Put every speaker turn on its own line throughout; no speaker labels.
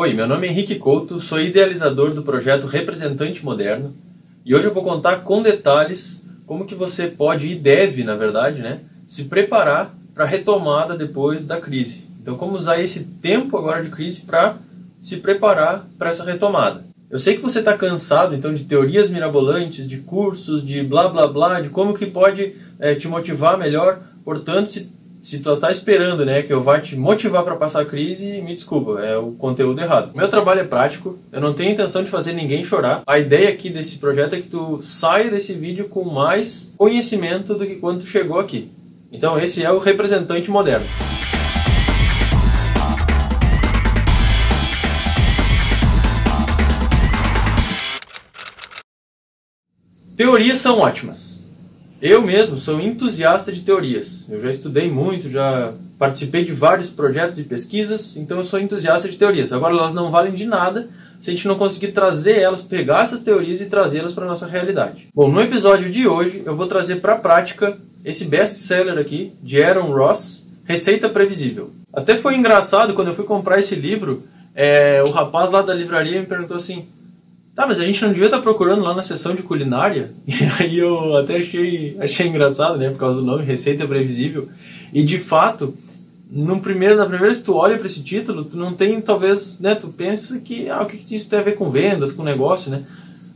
Oi, meu nome é Henrique Couto, sou idealizador do projeto Representante Moderno e hoje eu vou contar com detalhes como que você pode e deve, na verdade, né, se preparar para a retomada depois da crise. Então, como usar esse tempo agora de crise para se preparar para essa retomada. Eu sei que você está cansado então de teorias mirabolantes, de cursos, de blá blá blá, de como que pode é, te motivar melhor. Portanto, se se tu tá esperando, né, que eu vá te motivar para passar a crise, me desculpa, é o conteúdo errado. Meu trabalho é prático, eu não tenho intenção de fazer ninguém chorar. A ideia aqui desse projeto é que tu saia desse vídeo com mais conhecimento do que quando tu chegou aqui. Então esse é o representante moderno. Teorias são ótimas. Eu mesmo sou entusiasta de teorias. Eu já estudei muito, já participei de vários projetos e pesquisas, então eu sou entusiasta de teorias. Agora elas não valem de nada se a gente não conseguir trazer elas, pegar essas teorias e trazê-las para a nossa realidade. Bom, no episódio de hoje eu vou trazer para a prática esse best-seller aqui de Aaron Ross, Receita Previsível. Até foi engraçado quando eu fui comprar esse livro, é, o rapaz lá da livraria me perguntou assim: Tá, mas a gente não devia estar tá procurando lá na seção de culinária? E aí eu até achei, achei engraçado, né? Por causa do nome, Receita Previsível. E de fato, no primeiro, na primeira que tu olha para esse título, tu não tem, talvez, né? Tu pensa que, ah, o que, que isso tem a ver com vendas, com negócio, né?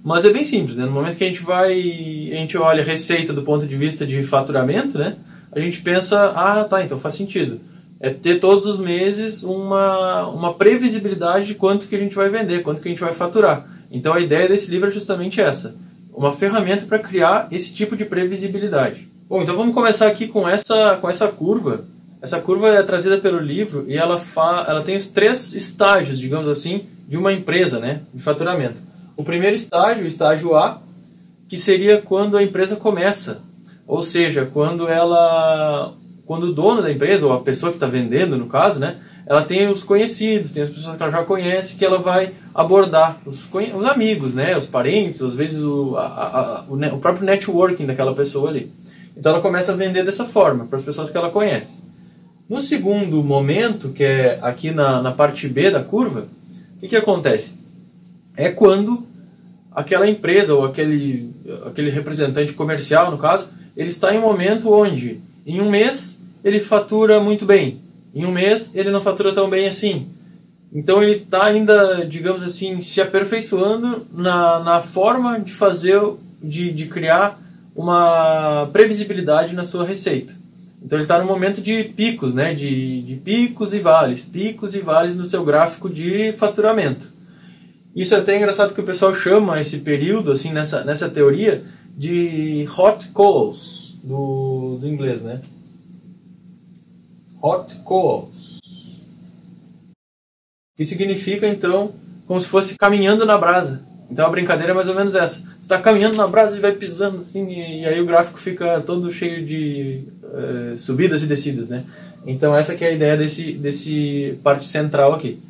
Mas é bem simples, né? No momento que a gente vai, a gente olha receita do ponto de vista de faturamento, né? A gente pensa, ah, tá, então faz sentido. É ter todos os meses uma, uma previsibilidade de quanto que a gente vai vender, quanto que a gente vai faturar. Então a ideia desse livro é justamente essa, uma ferramenta para criar esse tipo de previsibilidade. Bom, então vamos começar aqui com essa, com essa curva. Essa curva é trazida pelo livro e ela, fa, ela tem os três estágios, digamos assim, de uma empresa, né, de faturamento. O primeiro estágio, o estágio A, que seria quando a empresa começa, ou seja, quando ela, quando o dono da empresa ou a pessoa que está vendendo, no caso, né, ela tem os conhecidos, tem as pessoas que ela já conhece, que ela vai abordar, os, os amigos, né, os parentes, às vezes o, a, a, o, o, próprio networking daquela pessoa ali. Então ela começa a vender dessa forma, para as pessoas que ela conhece. No segundo momento, que é aqui na, na parte B da curva, o que, que acontece? É quando aquela empresa ou aquele, aquele representante comercial, no caso, ele está em um momento onde, em um mês, ele fatura muito bem, em um mês ele não fatura tão bem assim. Então ele está ainda, digamos assim, se aperfeiçoando na, na forma de fazer, de, de criar uma previsibilidade na sua receita. Então ele está no momento de picos, né? De, de picos e vales, picos e vales no seu gráfico de faturamento. Isso é até engraçado que o pessoal chama esse período, assim, nessa, nessa teoria, de hot calls, do, do inglês, né? Hot coals. Que significa então como se fosse caminhando na brasa. Então a brincadeira é mais ou menos essa. Você está caminhando na brasa e vai pisando assim, e, aí o gráfico fica todo cheio de uh, subidas e descidas, né? Então essa que é a ideia desse, desse parte central aqui.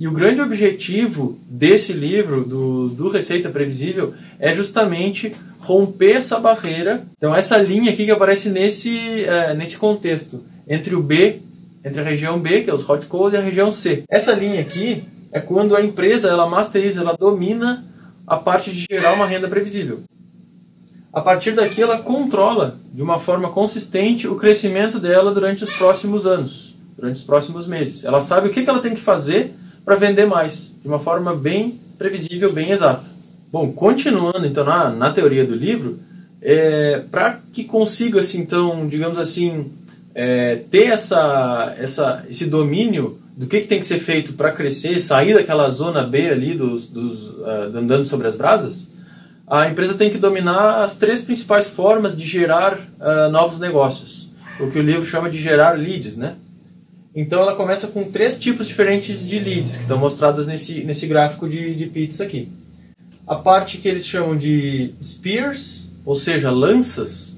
E o grande objetivo desse livro, do, do Receita Previsível, é justamente romper essa barreira. Então essa linha aqui que aparece nesse, uh, nesse contexto entre o B, entre a região B, que é os hot codes, e a região C. Essa linha aqui é quando a empresa ela masteriza, ela domina a parte de gerar uma renda previsível. A partir daqui ela controla de uma forma consistente o crescimento dela durante os próximos anos, durante os próximos meses. Ela sabe o que ela tem que fazer para vender mais, de uma forma bem previsível, bem exata. Bom, continuando então na, na teoria do livro, é, para que consiga-se então, digamos assim, é, ter essa, essa, esse domínio do que, que tem que ser feito para crescer, sair daquela zona B ali dos, dos uh, andando sobre as brasas, a empresa tem que dominar as três principais formas de gerar uh, novos negócios, o que o livro chama de gerar leads, né? Então ela começa com três tipos diferentes de leads que estão mostradas nesse, nesse gráfico de, de pizza aqui. A parte que eles chamam de spears, ou seja, lanças,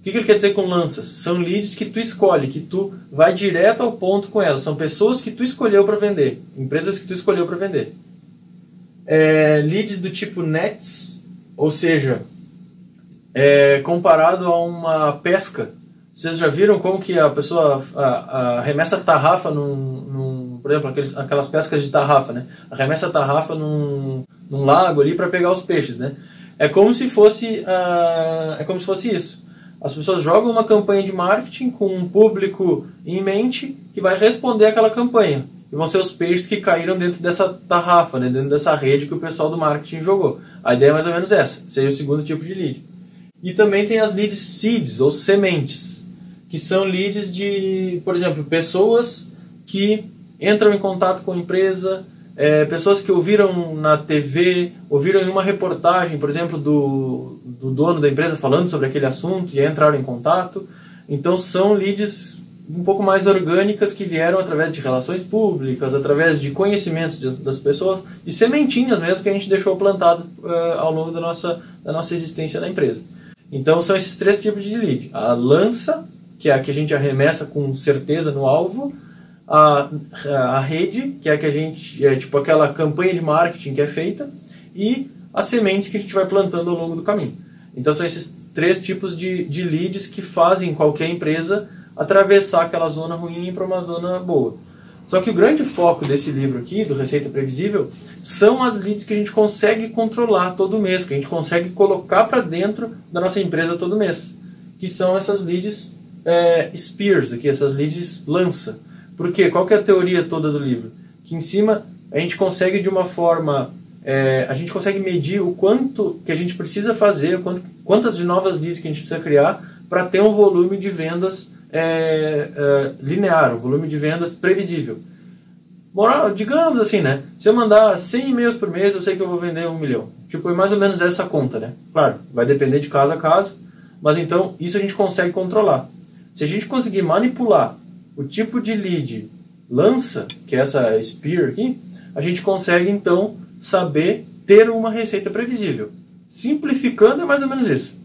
o que, que ele quer dizer com lanças? São leads que tu escolhe, que tu vai direto ao ponto com elas. São pessoas que tu escolheu para vender, empresas que tu escolheu para vender. É, leads do tipo nets, ou seja, é, comparado a uma pesca. Vocês já viram como que a pessoa arremessa a tarrafa num, num, por exemplo, aqueles, aquelas pescas de tarrafa, né? Arremessa a tarrafa num, num lago ali para pegar os peixes, né? É como se fosse uh, é como se fosse isso. As pessoas jogam uma campanha de marketing com um público em mente que vai responder aquela campanha. E vão ser os peixes que caíram dentro dessa tarrafa, né? dentro dessa rede que o pessoal do marketing jogou. A ideia é mais ou menos essa, seria o segundo tipo de lead. E também tem as leads seeds, ou sementes, que são leads de, por exemplo, pessoas que entram em contato com a empresa, é, pessoas que ouviram na TV, ouviram em uma reportagem, por exemplo, do, do dono da empresa falando sobre aquele assunto e entraram em contato. Então são leads um pouco mais orgânicas que vieram através de relações públicas, através de conhecimentos das pessoas e sementinhas mesmo que a gente deixou plantado uh, ao longo da nossa, da nossa existência na empresa. Então são esses três tipos de lead: a lança, que é a que a gente arremessa com certeza no alvo, a, a rede, que é que a gente é tipo aquela campanha de marketing que é feita, e as sementes que a gente vai plantando ao longo do caminho. Então são esses três tipos de, de leads que fazem qualquer empresa atravessar aquela zona ruim para uma zona boa. Só que o grande foco desse livro aqui, do Receita Previsível, são as leads que a gente consegue controlar todo mês, que a gente consegue colocar para dentro da nossa empresa todo mês, que são essas leads é, spears, aqui, essas leads lança. Por quê? Qual é a teoria toda do livro? Que em cima a gente consegue de uma forma é, a gente consegue medir o quanto que a gente precisa fazer, quanto, quantas de novas leads que a gente precisa criar para ter um volume de vendas é, é, linear, um volume de vendas previsível. Moral, digamos assim, né? Se eu mandar 100 e-mails por mês, eu sei que eu vou vender um milhão. Tipo, é mais ou menos essa conta, né? Claro, vai depender de caso a caso, mas então isso a gente consegue controlar. Se a gente conseguir manipular o tipo de lead lança, que é essa spear aqui, a gente consegue então saber ter uma receita previsível. Simplificando é mais ou menos isso.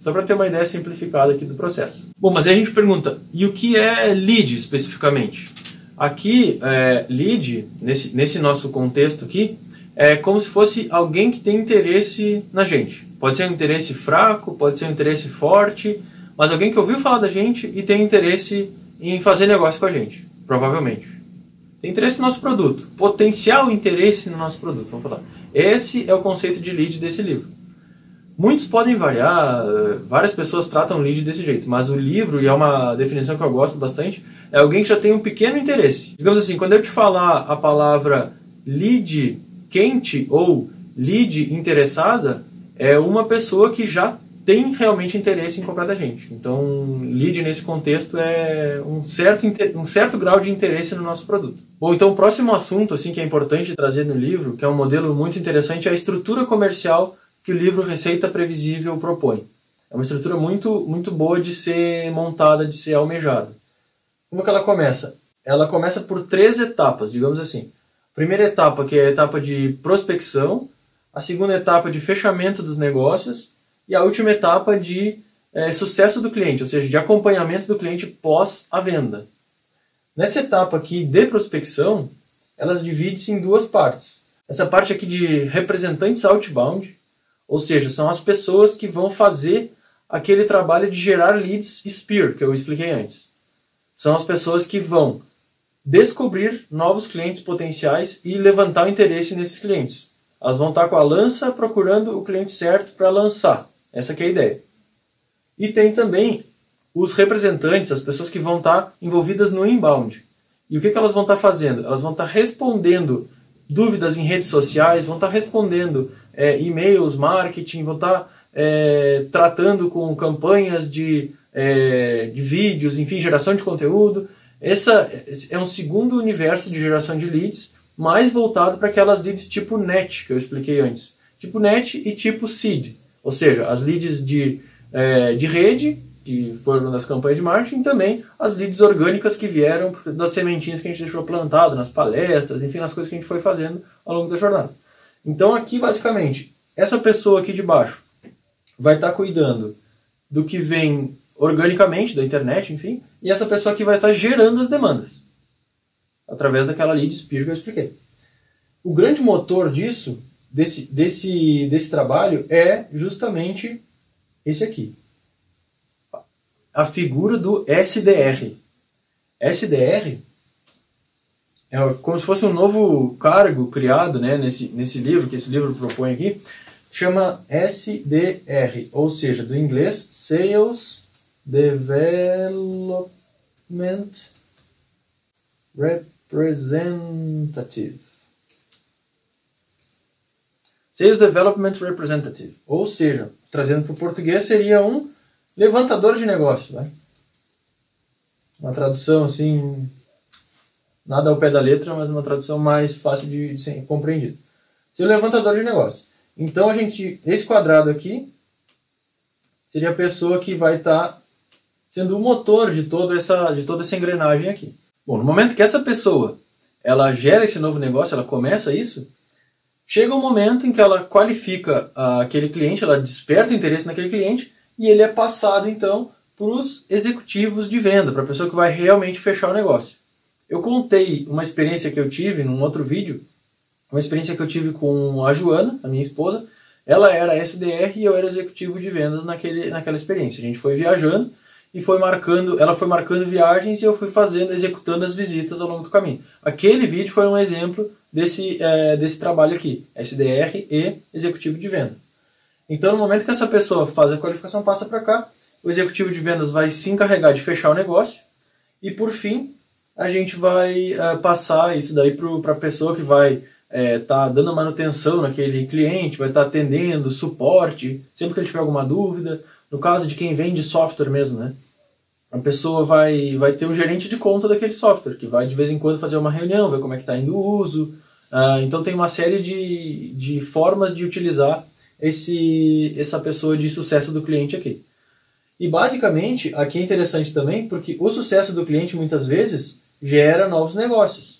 Só para ter uma ideia simplificada aqui do processo. Bom, mas aí a gente pergunta, e o que é lead especificamente? Aqui, é, lead, nesse, nesse nosso contexto aqui, é como se fosse alguém que tem interesse na gente. Pode ser um interesse fraco, pode ser um interesse forte, mas alguém que ouviu falar da gente e tem interesse em fazer negócio com a gente, provavelmente. Tem interesse no nosso produto, potencial interesse no nosso produto, vamos falar. Esse é o conceito de lead desse livro. Muitos podem variar, várias pessoas tratam lead desse jeito, mas o livro, e é uma definição que eu gosto bastante, é alguém que já tem um pequeno interesse. Digamos assim, quando eu te falar a palavra lead quente ou lead interessada, é uma pessoa que já tem realmente interesse em comprar da gente. Então, lead nesse contexto é um certo, um certo grau de interesse no nosso produto. Bom, então o próximo assunto assim que é importante trazer no livro, que é um modelo muito interessante, é a estrutura comercial que o livro Receita Previsível propõe. É uma estrutura muito, muito boa de ser montada, de ser almejada. Como que ela começa? Ela começa por três etapas, digamos assim. primeira etapa, que é a etapa de prospecção, a segunda etapa de fechamento dos negócios e a última etapa de é, sucesso do cliente, ou seja, de acompanhamento do cliente pós a venda. Nessa etapa aqui de prospecção, elas dividem-se em duas partes. Essa parte aqui de representantes outbound, ou seja, são as pessoas que vão fazer aquele trabalho de gerar leads Spear, que eu expliquei antes. São as pessoas que vão descobrir novos clientes potenciais e levantar o interesse nesses clientes. Elas vão estar com a lança procurando o cliente certo para lançar. Essa é a ideia. E tem também os representantes, as pessoas que vão estar envolvidas no inbound. E o que, que elas vão estar fazendo? Elas vão estar respondendo dúvidas em redes sociais, vão estar respondendo é, e-mails, marketing, vão estar é, tratando com campanhas de, é, de vídeos, enfim, geração de conteúdo. Essa é um segundo universo de geração de leads, mais voltado para aquelas leads tipo net, que eu expliquei antes. Tipo net e tipo seed, ou seja, as leads de, é, de rede, que foram das campanhas de marketing, e também as leads orgânicas que vieram das sementinhas que a gente deixou plantado nas palestras, enfim, nas coisas que a gente foi fazendo ao longo da jornada. Então aqui basicamente, essa pessoa aqui de baixo vai estar tá cuidando do que vem organicamente da internet, enfim, e essa pessoa aqui vai estar tá gerando as demandas através daquela lead spear que eu expliquei. O grande motor disso, desse, desse, desse trabalho, é justamente esse aqui. A figura do SDR. SDR é como se fosse um novo cargo criado né, nesse, nesse livro, que esse livro propõe aqui, chama SDR, ou seja, do inglês Sales Development Representative. Sales Development Representative, ou seja, trazendo para o português seria um levantador de negócio, né? Uma tradução assim, nada ao pé da letra, mas uma tradução mais fácil de, de ser compreendida. O levantador de negócio. Então a gente, esse quadrado aqui seria a pessoa que vai estar tá sendo o motor de toda essa de toda essa engrenagem aqui. Bom, no momento que essa pessoa ela gera esse novo negócio, ela começa isso, chega um momento em que ela qualifica aquele cliente, ela desperta o interesse naquele cliente e ele é passado então para os executivos de venda, para a pessoa que vai realmente fechar o negócio. Eu contei uma experiência que eu tive num outro vídeo uma experiência que eu tive com a Joana, a minha esposa. Ela era SDR e eu era executivo de vendas naquele, naquela experiência. A gente foi viajando e foi marcando, ela foi marcando viagens e eu fui fazendo, executando as visitas ao longo do caminho. Aquele vídeo foi um exemplo desse, é, desse trabalho aqui, SDR e executivo de venda. Então, no momento que essa pessoa faz a qualificação, passa para cá, o executivo de vendas vai se encarregar de fechar o negócio e, por fim, a gente vai uh, passar isso daí para a pessoa que vai é, tá dando manutenção naquele cliente, vai estar tá atendendo, suporte, sempre que ele tiver alguma dúvida. No caso de quem vende software mesmo, né? A pessoa vai, vai ter um gerente de conta daquele software, que vai de vez em quando fazer uma reunião, ver como é que está indo o uso. Ah, então tem uma série de, de formas de utilizar esse, essa pessoa de sucesso do cliente aqui. E basicamente, aqui é interessante também, porque o sucesso do cliente muitas vezes gera novos negócios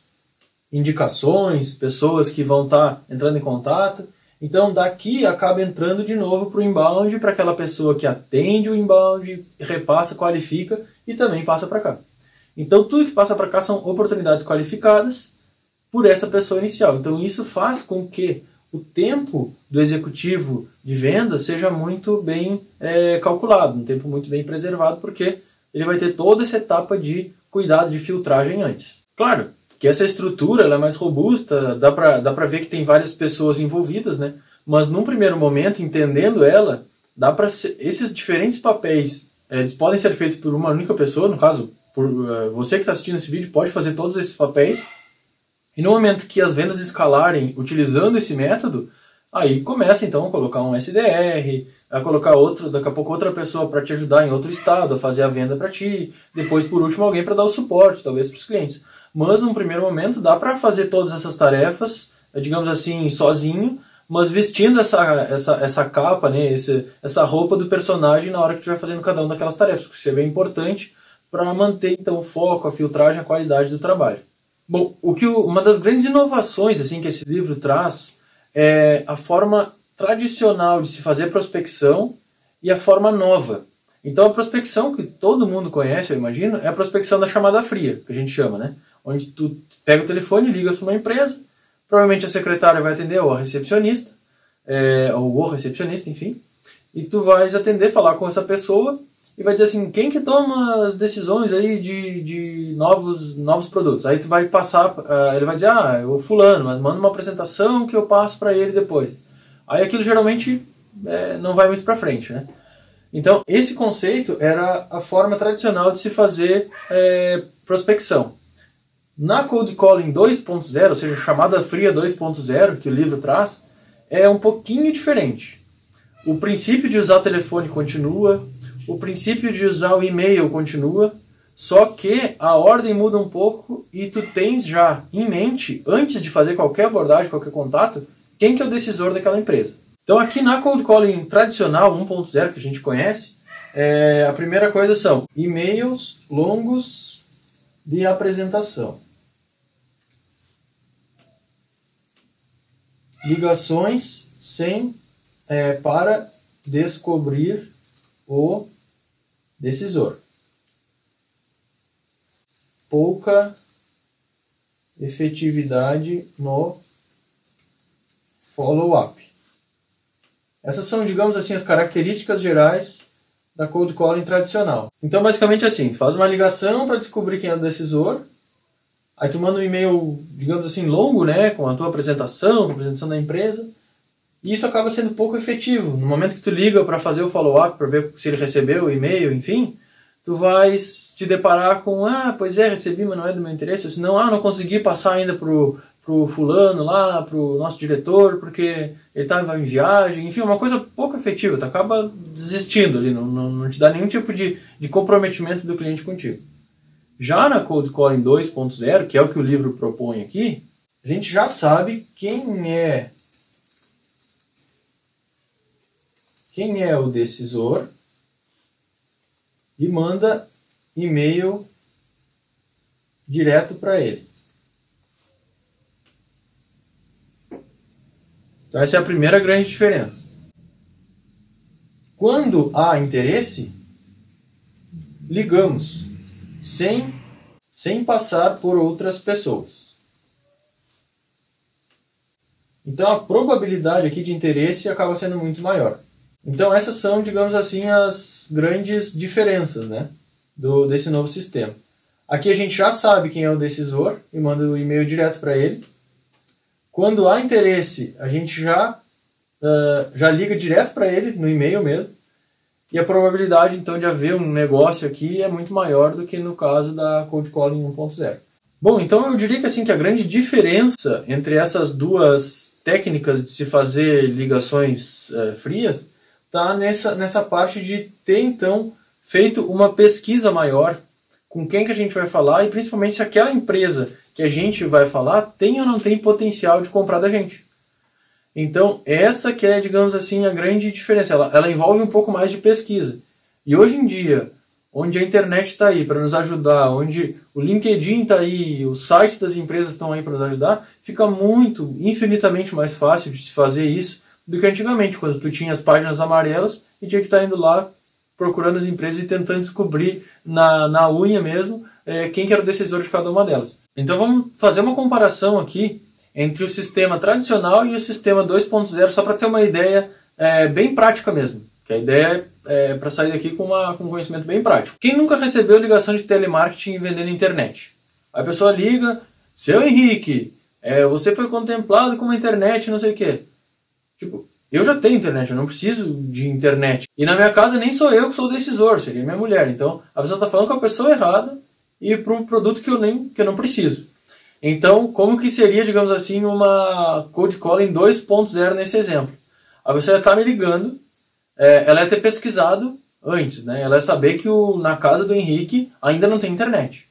indicações, pessoas que vão estar tá entrando em contato. Então daqui acaba entrando de novo para o inbound, para aquela pessoa que atende o inbound, repassa, qualifica e também passa para cá. Então tudo que passa para cá são oportunidades qualificadas por essa pessoa inicial. Então isso faz com que o tempo do executivo de venda seja muito bem é, calculado, um tempo muito bem preservado, porque ele vai ter toda essa etapa de cuidado de filtragem antes. Claro, que essa estrutura ela é mais robusta, dá para dá ver que tem várias pessoas envolvidas, né? Mas num primeiro momento, entendendo ela, dá para esses diferentes papéis, eles podem ser feitos por uma única pessoa, no caso, por uh, você que está assistindo esse vídeo pode fazer todos esses papéis. E no momento que as vendas escalarem utilizando esse método, aí começa então a colocar um SDR, a colocar outro, daqui a pouco outra pessoa para te ajudar em outro estado, a fazer a venda para ti, depois por último alguém para dar o suporte, talvez para os clientes mas num primeiro momento dá para fazer todas essas tarefas, digamos assim, sozinho, mas vestindo essa, essa, essa capa, né, esse, essa roupa do personagem na hora que estiver fazendo cada uma daquelas tarefas, que isso é bem importante para manter então o foco, a filtragem, a qualidade do trabalho. Bom, o que o, uma das grandes inovações assim que esse livro traz é a forma tradicional de se fazer prospecção e a forma nova. Então a prospecção que todo mundo conhece, eu imagino, é a prospecção da chamada fria, que a gente chama, né? Onde tu pega o telefone, liga para uma empresa, provavelmente a secretária vai atender ou a recepcionista, é, ou o recepcionista, enfim, e tu vais atender, falar com essa pessoa e vai dizer assim, quem que toma as decisões aí de, de novos, novos produtos? Aí tu vai passar, uh, ele vai dizer, ah, o fulano, mas manda uma apresentação que eu passo para ele depois. Aí aquilo geralmente é, não vai muito para frente, né? Então, esse conceito era a forma tradicional de se fazer é, prospecção. Na Cold Calling 2.0, ou seja, chamada fria 2.0, que o livro traz, é um pouquinho diferente. O princípio de usar telefone continua, o princípio de usar o e-mail continua, só que a ordem muda um pouco e tu tens já em mente, antes de fazer qualquer abordagem, qualquer contato, quem que é o decisor daquela empresa. Então aqui na Cold Calling tradicional 1.0 que a gente conhece, é, a primeira coisa são e-mails longos de apresentação. Ligações sem é, para descobrir o decisor. Pouca efetividade no follow-up. Essas são, digamos assim, as características gerais da cold calling tradicional. Então, basicamente assim, faz uma ligação para descobrir quem é o decisor, Aí tu manda um e-mail, digamos assim, longo, né, com a tua apresentação, com a apresentação da empresa, e isso acaba sendo pouco efetivo. No momento que tu liga para fazer o follow-up, para ver se ele recebeu o e-mail, enfim, tu vais te deparar com, ah, pois é, recebi, mas não é do meu interesse. Ou senão, ah, não consegui passar ainda pro, pro fulano lá, pro nosso diretor, porque ele estava em viagem. Enfim, uma coisa pouco efetiva. Tu acaba desistindo ali, não, não, não te dá nenhum tipo de, de comprometimento do cliente contigo. Já na Cold Calling 2.0, que é o que o livro propõe aqui, a gente já sabe quem é quem é o decisor e manda e-mail direto para ele. Então essa é a primeira grande diferença. Quando há interesse, ligamos sem, sem passar por outras pessoas. Então a probabilidade aqui de interesse acaba sendo muito maior. Então essas são, digamos assim, as grandes diferenças né, do, desse novo sistema. Aqui a gente já sabe quem é o decisor e manda o e-mail direto para ele. Quando há interesse, a gente já, uh, já liga direto para ele no e-mail mesmo. E a probabilidade então de haver um negócio aqui é muito maior do que no caso da Cold Calling 1.0. Bom, então eu diria que assim que a grande diferença entre essas duas técnicas de se fazer ligações uh, frias está nessa, nessa parte de ter então feito uma pesquisa maior com quem que a gente vai falar e principalmente se aquela empresa que a gente vai falar tem ou não tem potencial de comprar da gente. Então, essa que é, digamos assim, a grande diferença. Ela, ela envolve um pouco mais de pesquisa. E hoje em dia, onde a internet está aí para nos ajudar, onde o LinkedIn está aí, os sites das empresas estão aí para nos ajudar, fica muito, infinitamente mais fácil de se fazer isso do que antigamente, quando tu tinha as páginas amarelas e tinha que estar tá indo lá procurando as empresas e tentando descobrir na, na unha mesmo é, quem que era o decisor de cada uma delas. Então vamos fazer uma comparação aqui entre o sistema tradicional e o sistema 2.0, só para ter uma ideia é, bem prática mesmo. Que a ideia é, é para sair daqui com, uma, com um conhecimento bem prático. Quem nunca recebeu ligação de telemarketing vendendo internet? A pessoa liga, seu Henrique, é, você foi contemplado com uma internet, não sei o quê. Tipo, eu já tenho internet, eu não preciso de internet. E na minha casa nem sou eu que sou o decisor, seria minha mulher. Então a pessoa está falando com a pessoa errada e para um produto que eu nem que eu não preciso. Então, como que seria, digamos assim, uma cold calling 2.0 nesse exemplo? A pessoa ia estar tá me ligando, é, ela ia ter pesquisado antes, né? Ela ia saber que o, na casa do Henrique ainda não tem internet.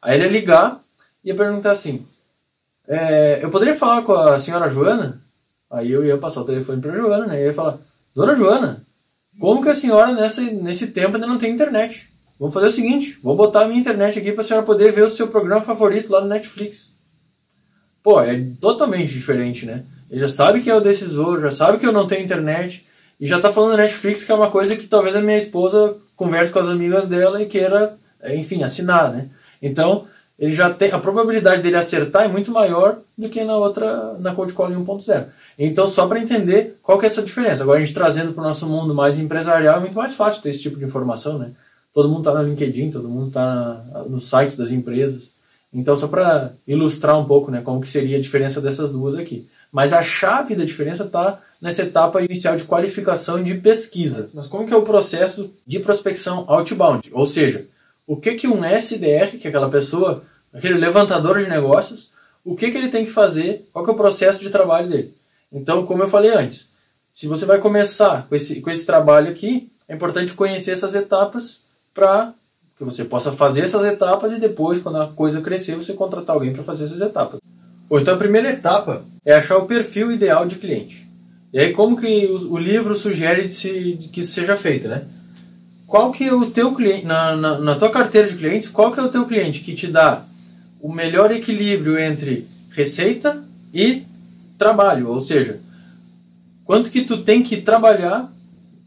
Aí ele ia ligar e ia perguntar assim: é, Eu poderia falar com a senhora Joana? Aí eu ia passar o telefone para Joana, né? E ia falar: Dona Joana, como que a senhora nessa, nesse tempo ainda não tem internet? Vamos fazer o seguinte: vou botar a minha internet aqui para a senhora poder ver o seu programa favorito lá no Netflix. Pô, é totalmente diferente, né? Ele já sabe que é o decisor, já sabe que eu não tenho internet e já tá falando Netflix, que é uma coisa que talvez a minha esposa converse com as amigas dela e queira, enfim, assinar, né? Então, ele já tem a probabilidade dele acertar é muito maior do que na outra na Code Calling 1.0. Então, só para entender qual que é essa diferença. Agora, a gente trazendo para o nosso mundo mais empresarial, é muito mais fácil ter esse tipo de informação, né? Todo mundo está no LinkedIn, todo mundo está nos sites das empresas. Então, só para ilustrar um pouco né, como que seria a diferença dessas duas aqui. Mas a chave da diferença está nessa etapa inicial de qualificação de pesquisa. Mas como que é o processo de prospecção outbound? Ou seja, o que, que um SDR, que é aquela pessoa, aquele levantador de negócios, o que, que ele tem que fazer, qual que é o processo de trabalho dele? Então, como eu falei antes, se você vai começar com esse, com esse trabalho aqui, é importante conhecer essas etapas para que você possa fazer essas etapas e depois, quando a coisa crescer, você contratar alguém para fazer essas etapas. Ou então a primeira etapa é achar o perfil ideal de cliente. E aí como que o, livro sugere que isso seja feito, né? Qual que é o teu cliente, na, na, na tua carteira de clientes, qual que é o teu cliente que te dá o melhor equilíbrio entre receita e trabalho, ou seja, quanto que tu tem que trabalhar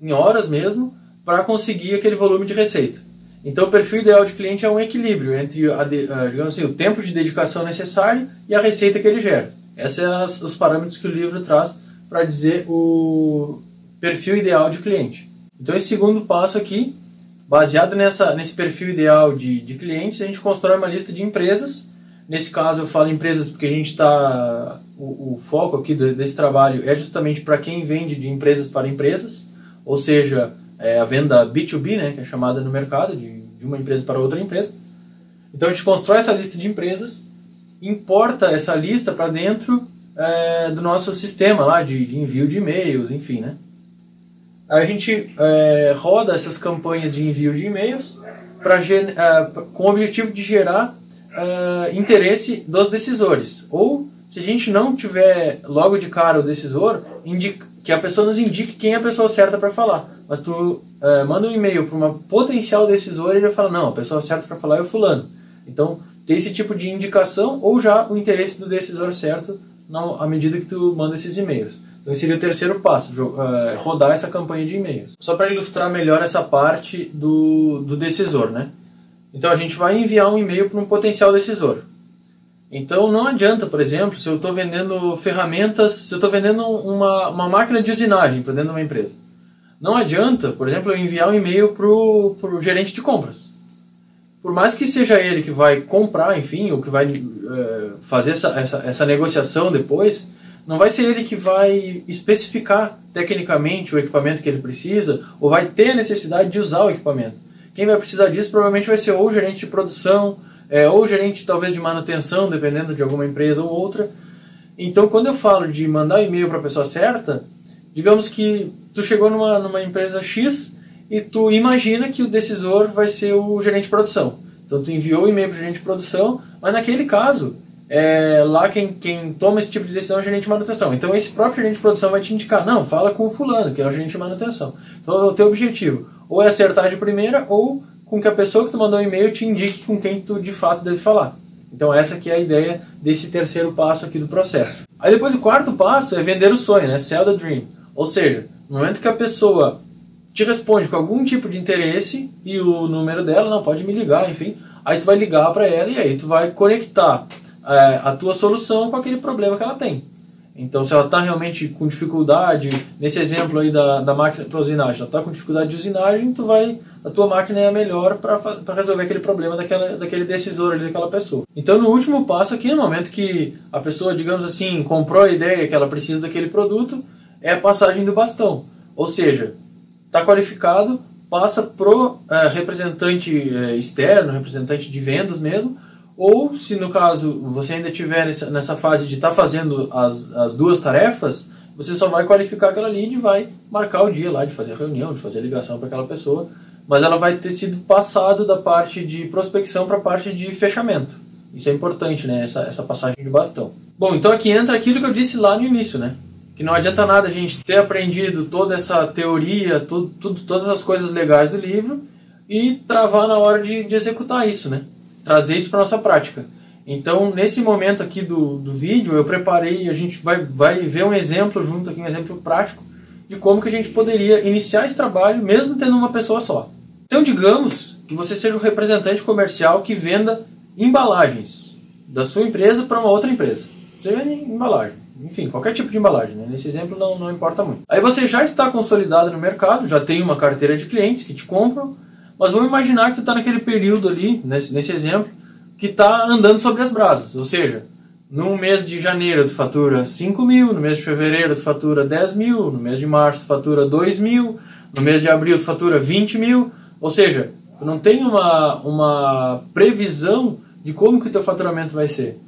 em horas mesmo para conseguir aquele volume de receita. Então, o perfil ideal de cliente é um equilíbrio entre a, digamos assim, o tempo de dedicação necessário e a receita que ele gera. Esses são os parâmetros que o livro traz para dizer o perfil ideal de cliente. Então, esse segundo passo aqui, baseado nessa, nesse perfil ideal de, de clientes, a gente constrói uma lista de empresas Nesse caso eu falo empresas porque a gente está o, o, foco aqui desse trabalho é justamente para quem vende de empresas para empresas, ou seja, é a venda B2B, né, que é chamada no mercado de, de uma empresa para outra empresa. Então a gente constrói essa lista de empresas, importa essa lista para dentro é, do nosso sistema lá de, de envio de e-mails, enfim, né? A gente é, roda essas campanhas de envio de e-mails pra, é, com o objetivo de gerar uh, interesse dos decisores. Ou, se a gente não tiver logo de cara o decisor, indica, que a pessoa nos indique quem é a pessoa certa para falar. Mas tu uh, manda um e-mail para uma potencial decisor e ele vai falar, não, a pessoa certa para falar é o fulano. Então, tem esse tipo de indicação ou já o interesse do decisor certo na, à medida que tu manda esses e-mails. Então, esse seria o terceiro passo, uh, rodar essa campanha de e-mails. Só para ilustrar melhor essa parte do, do decisor, né? Então a gente vai enviar um e-mail para um potencial decisor. Então não adianta, por exemplo, se eu estou vendendo ferramentas, se eu estou vendendo uma, uma máquina de usinagem para dentro de uma empresa. Não adianta, por exemplo, eu enviar um e-mail para o gerente de compras. Por mais que seja ele que vai comprar, enfim, ou que vai é, fazer essa, essa, essa negociação depois, não vai ser ele que vai especificar tecnicamente o equipamento que ele precisa, ou vai ter necessidade de usar o equipamento. Quem vai precisar disso provavelmente vai ser ou o gerente de produção, é, ou o gerente talvez de manutenção, dependendo de alguma empresa ou outra. Então, quando eu falo de mandar e-mail para a pessoa certa, digamos que tu chegou numa, numa empresa X e tu imagina que o decisor vai ser o gerente de produção. Então, tu enviou o e-mail para o gerente de produção, mas naquele caso, é, lá quem, quem toma esse tipo de decisão é o gerente de manutenção. Então, esse próprio gerente de produção vai te indicar, não, fala com o fulano, que é o gerente de manutenção. Então, é o teu objetivo ou é acertar de primeira, ou com que a pessoa que tu mandou o um e-mail te indique com quem tu de fato deve falar. Então essa aqui é a ideia desse terceiro passo aqui do processo. Aí depois o quarto passo é vender o sonho, né? Sell the dream. Ou seja, no momento que a pessoa te responde com algum tipo de interesse e o número dela, não, pode me ligar, enfim, aí tu vai ligar para ela e aí tu vai conectar é, a tua solução com aquele problema que ela tem. Então, se ela está realmente com dificuldade, nesse exemplo aí da, da máquina para usinagem, ela está com dificuldade de usinagem, tu vai, a tua máquina é a melhor para resolver aquele problema daquela, daquele decisor ali, daquela pessoa. Então, no último passo aqui, no momento que a pessoa, digamos assim, comprou a ideia que ela precisa daquele produto, é a passagem do bastão. Ou seja, está qualificado, passa pro é, representante é, externo, representante de vendas mesmo, ou se no caso você ainda estiver nessa, nessa fase de estar tá fazendo as, as duas tarefas, você só vai qualificar aquela lead e vai marcar o dia lá de fazer a reunião, de fazer a ligação para aquela pessoa, mas ela vai ter sido passado da parte de prospecção para a parte de fechamento. Isso é importante, né? Essa, essa passagem de bastão. Bom, então aqui entra aquilo que eu disse lá no início, né? Que não adianta nada a gente ter aprendido toda essa teoria, tudo, tudo, todas as coisas legais do livro e travar na hora de, de executar isso, né? trazer isso para nossa prática. Então, nesse momento aqui do, do vídeo, eu preparei, a gente vai, vai ver um exemplo junto aqui, um exemplo prático de como que a gente poderia iniciar esse trabalho mesmo tendo uma pessoa só. Então, digamos que você seja um representante comercial que venda embalagens da sua empresa para uma outra empresa. Você vende embalagem, enfim, qualquer tipo de embalagem. Né? Nesse exemplo não, não importa muito. Aí você já está consolidado no mercado, já tem uma carteira de clientes que te compram, mas vamos imaginar que tu está naquele período ali, nesse, nesse exemplo, que está andando sobre as brasas. Ou seja, no mês de janeiro tu fatura 5 mil, no mês de fevereiro tu fatura 10 mil, no mês de março tu fatura 2 mil, no mês de abril tu fatura 20 mil. Ou seja, tu não tem uma, uma previsão de como que o teu faturamento vai ser.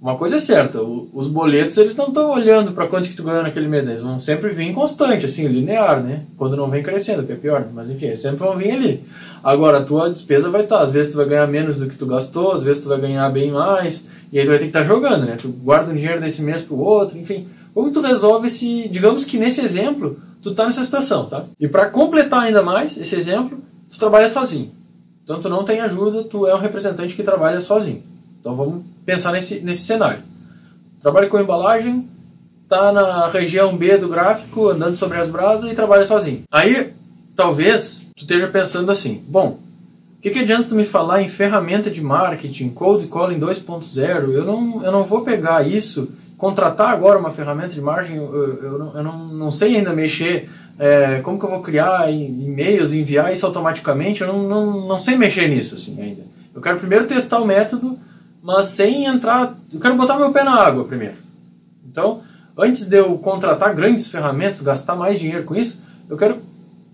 Uma coisa é certa, os boletos eles não estão olhando para quanto que tu ganhou naquele mês, eles vão sempre vir constante, assim, linear, né? Quando não vem crescendo, que é pior, mas enfim, eles sempre vão vir ali. Agora, a tua despesa vai estar, tá, às vezes tu vai ganhar menos do que tu gastou, às vezes tu vai ganhar bem mais, e aí tu vai ter que estar tá jogando, né? Tu guarda um dinheiro desse mês pro outro, enfim. Como tu resolve esse, digamos que nesse exemplo, tu tá nessa situação, tá? E para completar ainda mais esse exemplo, tu trabalha sozinho. Então tu não tem ajuda, tu é um representante que trabalha sozinho. Então vamos pensar nesse, nesse cenário. Trabalha com embalagem, está na região B do gráfico, andando sobre as brasas e trabalha sozinho. Aí, talvez, tu esteja pensando assim, bom, o que, que adianta tu me falar em ferramenta de marketing, cold calling 2.0? Eu não, eu não vou pegar isso, contratar agora uma ferramenta de marketing, eu, eu, não, eu não, não sei ainda mexer, é, como que eu vou criar e-mails, enviar isso automaticamente, eu não, não, não sei mexer nisso assim ainda. Eu quero primeiro testar o método mas sem entrar. Eu quero botar meu pé na água primeiro. Então, antes de eu contratar grandes ferramentas, gastar mais dinheiro com isso, eu quero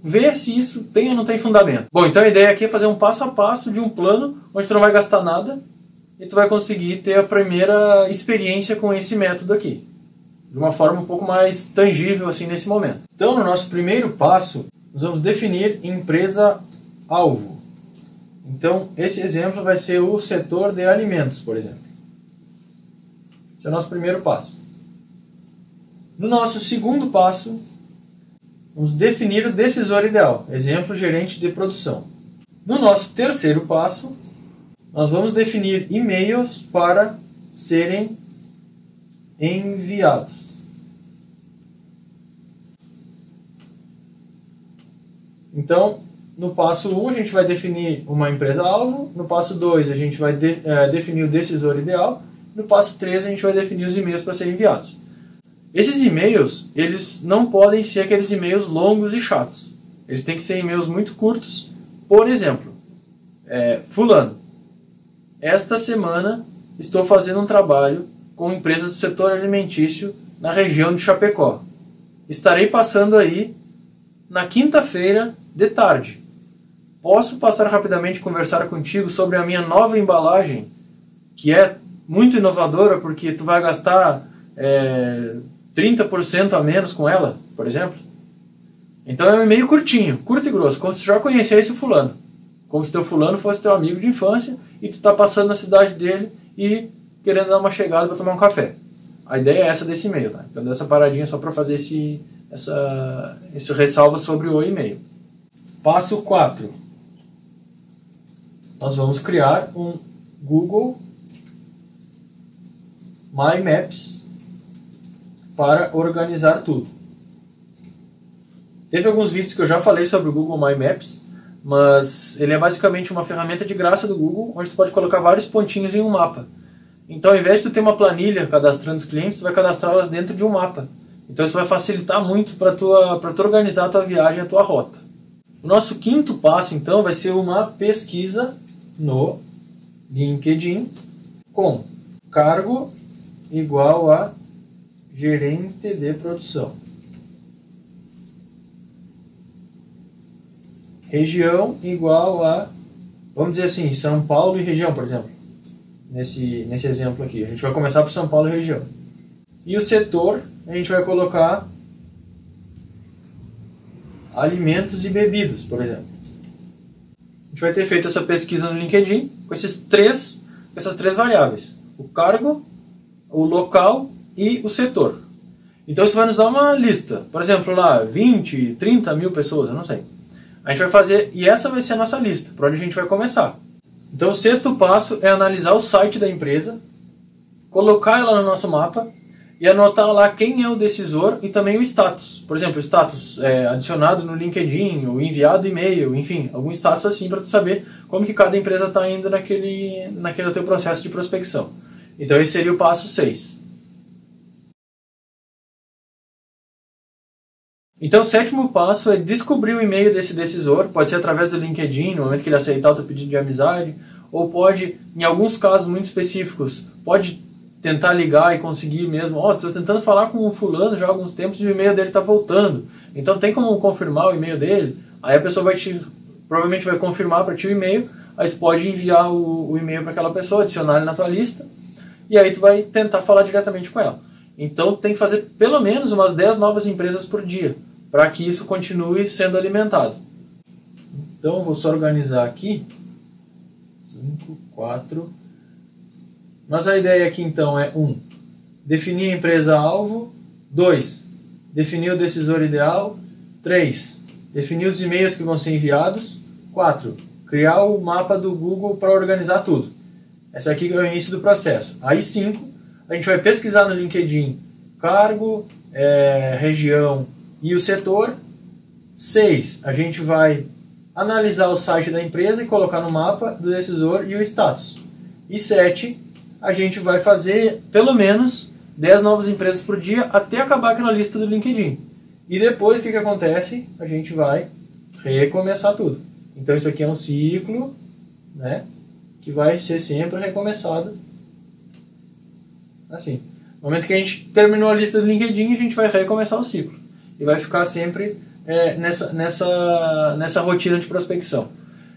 ver se isso tem ou não tem fundamento. Bom, então a ideia aqui é fazer um passo a passo de um plano onde tu não vai gastar nada e tu vai conseguir ter a primeira experiência com esse método aqui. De uma forma um pouco mais tangível assim nesse momento. Então, no nosso primeiro passo, nós vamos definir empresa alvo. Então, esse exemplo vai ser o setor de alimentos, por exemplo. Esse é o nosso primeiro passo. No nosso segundo passo, vamos definir o decisor ideal, exemplo, gerente de produção. No nosso terceiro passo, nós vamos definir e-mails para serem enviados. Então, no passo 1 um, a gente vai definir uma empresa-alvo, no passo 2 a gente vai de, é, definir o decisor ideal, no passo 3 a gente vai definir os e-mails para serem enviados. Esses e-mails, eles não podem ser aqueles e-mails longos e chatos. Eles têm que ser e-mails muito curtos. Por exemplo, é, fulano, esta semana estou fazendo um trabalho com empresas do setor alimentício na região de Chapecó. Estarei passando aí na quinta-feira de tarde. Posso passar rapidamente conversar contigo sobre a minha nova embalagem, que é muito inovadora porque tu vai gastar é, 30% a menos com ela, por exemplo? Então é um e-mail curtinho, curto e grosso, como se já conhecesse o fulano. Como se teu fulano fosse teu amigo de infância e tu está passando na cidade dele e querendo dar uma chegada para tomar um café. A ideia é essa desse e-mail, tá? Então dessa paradinha só para fazer esse, essa, esse ressalva sobre o e-mail. Passo 4. Nós vamos criar um Google My Maps para organizar tudo. Teve alguns vídeos que eu já falei sobre o Google My Maps, mas ele é basicamente uma ferramenta de graça do Google, onde você pode colocar vários pontinhos em um mapa. Então, ao invés de tu ter uma planilha cadastrando os clientes, tu vai cadastrá-las dentro de um mapa. Então isso vai facilitar muito para para tu organizar a tua viagem, a tua rota. O nosso quinto passo então vai ser uma pesquisa no LinkedIn com cargo igual a gerente de produção. Região igual a, vamos dizer assim, São Paulo e região, por exemplo. Nesse, nesse exemplo aqui. A gente vai começar por São Paulo e região. E o setor a gente vai colocar alimentos e bebidas, por exemplo. A gente vai ter feito essa pesquisa no LinkedIn com esses três, essas três variáveis: o cargo, o local e o setor. Então isso vai nos dar uma lista. Por exemplo, lá 20, 30 mil pessoas, eu não sei. A gente vai fazer, e essa vai ser a nossa lista, por onde a gente vai começar. Então o sexto passo é analisar o site da empresa, colocar ela no nosso mapa e anotar lá quem é o decisor e também o status. Por exemplo, status é, adicionado no LinkedIn, ou enviado e-mail, enfim, algum status assim para tu saber como que cada empresa está indo naquele, naquele teu processo de prospecção. Então esse seria o passo 6. Então o sétimo passo é descobrir o e-mail desse decisor, pode ser através do LinkedIn, no momento que ele aceitar o teu pedido de amizade, ou pode, em alguns casos muito específicos, pode tentar ligar e conseguir mesmo, ó, oh, estou tentando falar com o fulano já há alguns tempos e o e-mail dele está voltando. Então tem como confirmar o e-mail dele? Aí a pessoa vai te, provavelmente vai confirmar para ti o e-mail, aí tu pode enviar o, o e-mail para aquela pessoa, adicionar ele na tua lista, e aí tu vai tentar falar diretamente com ela. Então tem que fazer pelo menos umas 10 novas empresas por dia, para que isso continue sendo alimentado. Então vou só organizar aqui. 5, 4, mas a ideia aqui então é um, definir a empresa-alvo, dois, definir o decisor ideal, três, definir os e-mails que vão ser enviados, quatro, criar o mapa do Google para organizar tudo. Essa aqui é o início do processo. Aí cinco, a gente vai pesquisar no LinkedIn cargo, é, região e o setor. Seis, a gente vai analisar o site da empresa e colocar no mapa do decisor e o status. E sete, a gente vai fazer pelo menos 10 novas empresas por dia até acabar aquela lista do LinkedIn. E depois o que, que acontece? A gente vai recomeçar tudo. Então isso aqui é um ciclo, né? Que vai ser sempre recomeçado Assim. No momento que a gente terminou a lista do LinkedIn, a gente vai recomeçar o ciclo. E vai ficar sempre é, nessa, nessa, nessa rotina de prospecção.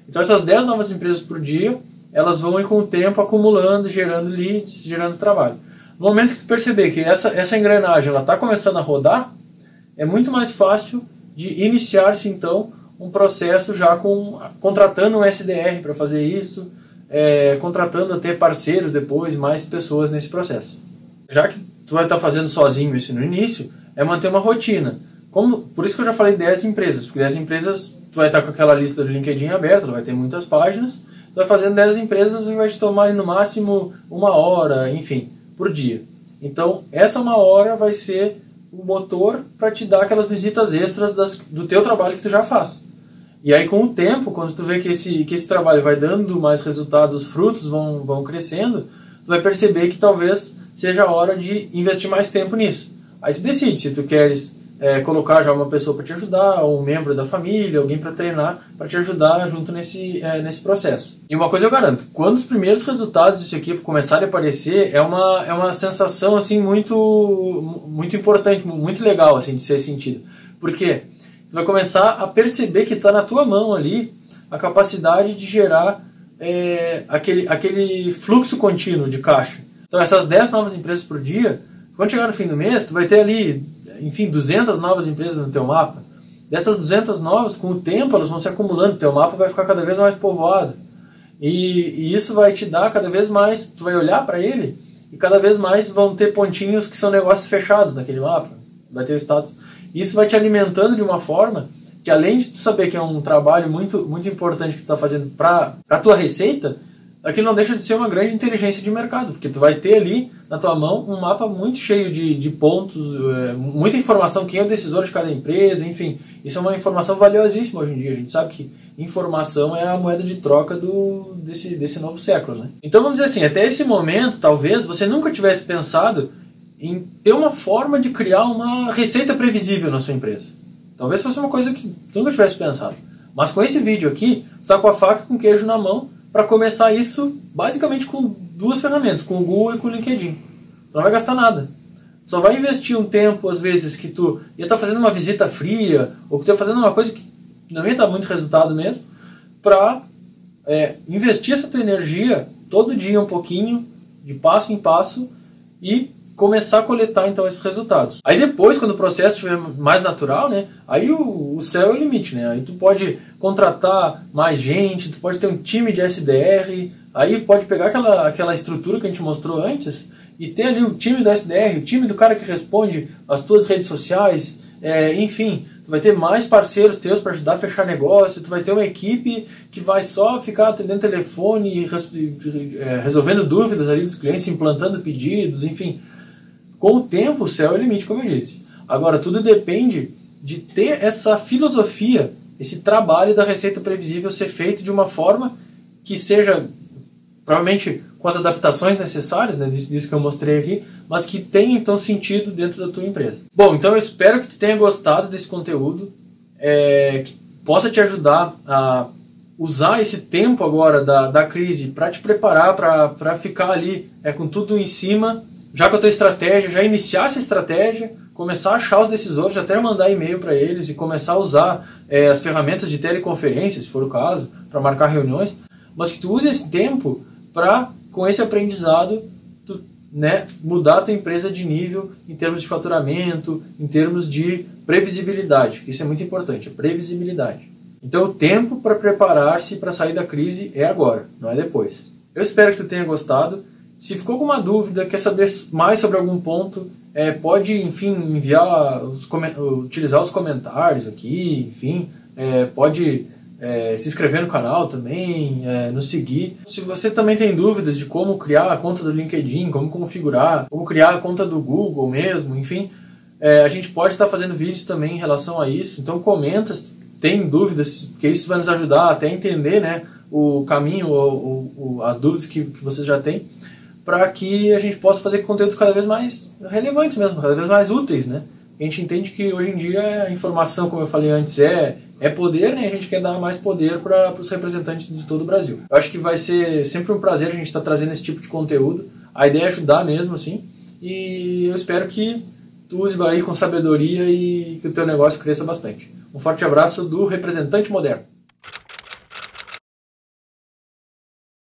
Então essas 10 novas empresas por dia, elas vão com o tempo acumulando, gerando leads, gerando trabalho. No momento que tu perceber que essa, essa engrenagem está começando a rodar, é muito mais fácil de iniciar-se então um processo já com contratando um SDR para fazer isso, é, contratando até parceiros depois, mais pessoas nesse processo. Já que tu vai estar tá fazendo sozinho isso no início, é manter uma rotina. Como, por isso que eu já falei 10 empresas, porque 10 empresas tu vai estar tá com aquela lista do LinkedIn aberta, vai ter muitas páginas, vai fazendo 10 empresas e vai te tomar no máximo uma hora, enfim, por dia. Então, essa uma hora vai ser o motor para te dar aquelas visitas extras das, do teu trabalho que tu já faz. E aí, com o tempo, quando tu vê que esse, que esse trabalho vai dando mais resultados, os frutos vão, vão crescendo, tu vai perceber que talvez seja a hora de investir mais tempo nisso. Aí tu decide se tu queres é, colocar já uma pessoa para te ajudar, ou um membro da família, alguém para treinar, para te ajudar junto nesse, é, nesse processo. E uma coisa eu garanto, quando os primeiros resultados disso aqui começarem a aparecer, é uma, é uma sensação assim muito, muito importante, muito legal assim de ser sentido. Porque você vai começar a perceber que está na tua mão ali a capacidade de gerar é, aquele, aquele fluxo contínuo de caixa. Então essas 10 novas empresas por dia, quando chegar no fim do mês, tu vai ter ali, enfim, 200 novas empresas no teu mapa. Dessas 200 novas, com o tempo, elas vão se acumulando, teu mapa vai ficar cada vez mais povoado. E, e isso vai te dar cada vez mais, tu vai olhar para ele e cada vez mais vão ter pontinhos que são negócios fechados naquele mapa. Vai ter o status isso vai te alimentando de uma forma que além de tu saber que é um trabalho muito, muito importante que tu está fazendo para a tua receita, aquilo não deixa de ser uma grande inteligência de mercado, porque tu vai ter ali na tua mão um mapa muito cheio de, de pontos, é, muita informação, quem é o decisor de cada empresa, enfim. Isso é uma informação valiosíssima hoje em dia. A gente sabe que informação é a moeda de troca do, desse, desse novo século. Né? Então vamos dizer assim, até esse momento, talvez, você nunca tivesse pensado em ter uma forma de criar uma receita previsível na sua empresa. Talvez fosse uma coisa que tu nunca tivesse pensado. Mas com esse vídeo aqui, está com a faca com queijo na mão para começar isso basicamente com duas ferramentas, com o Google e com o LinkedIn. Tu não vai gastar nada. Só vai investir um tempo, às vezes, que tu ia estar tá fazendo uma visita fria, ou que tu ia fazendo uma coisa que não ia dar muito resultado mesmo, para é, investir essa tua energia todo dia um pouquinho, de passo em passo, e começar a coletar então esses resultados. Aí depois, quando o processo estiver mais natural, né, aí o, o céu é o limite, né? Aí tu pode contratar mais gente, tu pode ter um time de SDR, aí pode pegar aquela, aquela estrutura que a gente mostrou antes e ter ali o time do SDR, o time do cara que responde as tuas redes sociais, é, enfim, tu vai ter mais parceiros teus para ajudar a fechar negócio, tu vai ter uma equipe que vai só ficar atendendo telefone, é, resolvendo dúvidas ali dos clientes, implantando pedidos, enfim. Com o tempo, o céu é o limite, como eu disse. Agora, tudo depende de ter essa filosofia, esse trabalho da receita previsível ser feito de uma forma que seja, provavelmente com as adaptações necessárias, né, disso que eu mostrei aqui, mas que tenha então sentido dentro da tua empresa. Bom, então eu espero que tu tenha gostado desse conteúdo, é, que possa te ajudar a usar esse tempo agora da, da crise para te preparar para ficar ali é, com tudo em cima já com a tua estratégia, já iniciar essa estratégia, começar a achar os decisores, até mandar e-mail para eles e começar a usar é, as ferramentas de teleconferência, se for o caso, para marcar reuniões, mas que tu use esse tempo para, com esse aprendizado, tu, né, mudar a tua empresa de nível em termos de faturamento, em termos de previsibilidade. Isso é muito importante, a previsibilidade. Então o tempo para preparar-se para sair da crise é agora, não é depois. Eu espero que tu tenha gostado. Se ficou alguma dúvida, quer saber mais sobre algum ponto, é, pode, enfim, enviar, os, utilizar os comentários aqui, enfim, é, pode é, se inscrever no canal também, é, nos seguir. Se você também tem dúvidas de como criar a conta do LinkedIn, como configurar, como criar a conta do Google mesmo, enfim, é, a gente pode estar fazendo vídeos também em relação a isso. Então comenta se tem dúvidas, porque isso vai nos ajudar até a entender né, o caminho, ou as dúvidas que, que já têm para que a gente possa fazer conteúdos cada vez mais relevantes mesmo, cada vez mais úteis, né? A gente entende que hoje em dia a informação, como eu falei antes, é, é poder, né? A gente quer dar mais poder para os representantes de todo o Brasil. Eu acho que vai ser sempre um prazer a gente estar tá trazendo esse tipo de conteúdo. A ideia é ajudar mesmo, assim. e eu espero que tu use aí com sabedoria e que o teu negócio cresça bastante. Um forte abraço do representante moderno.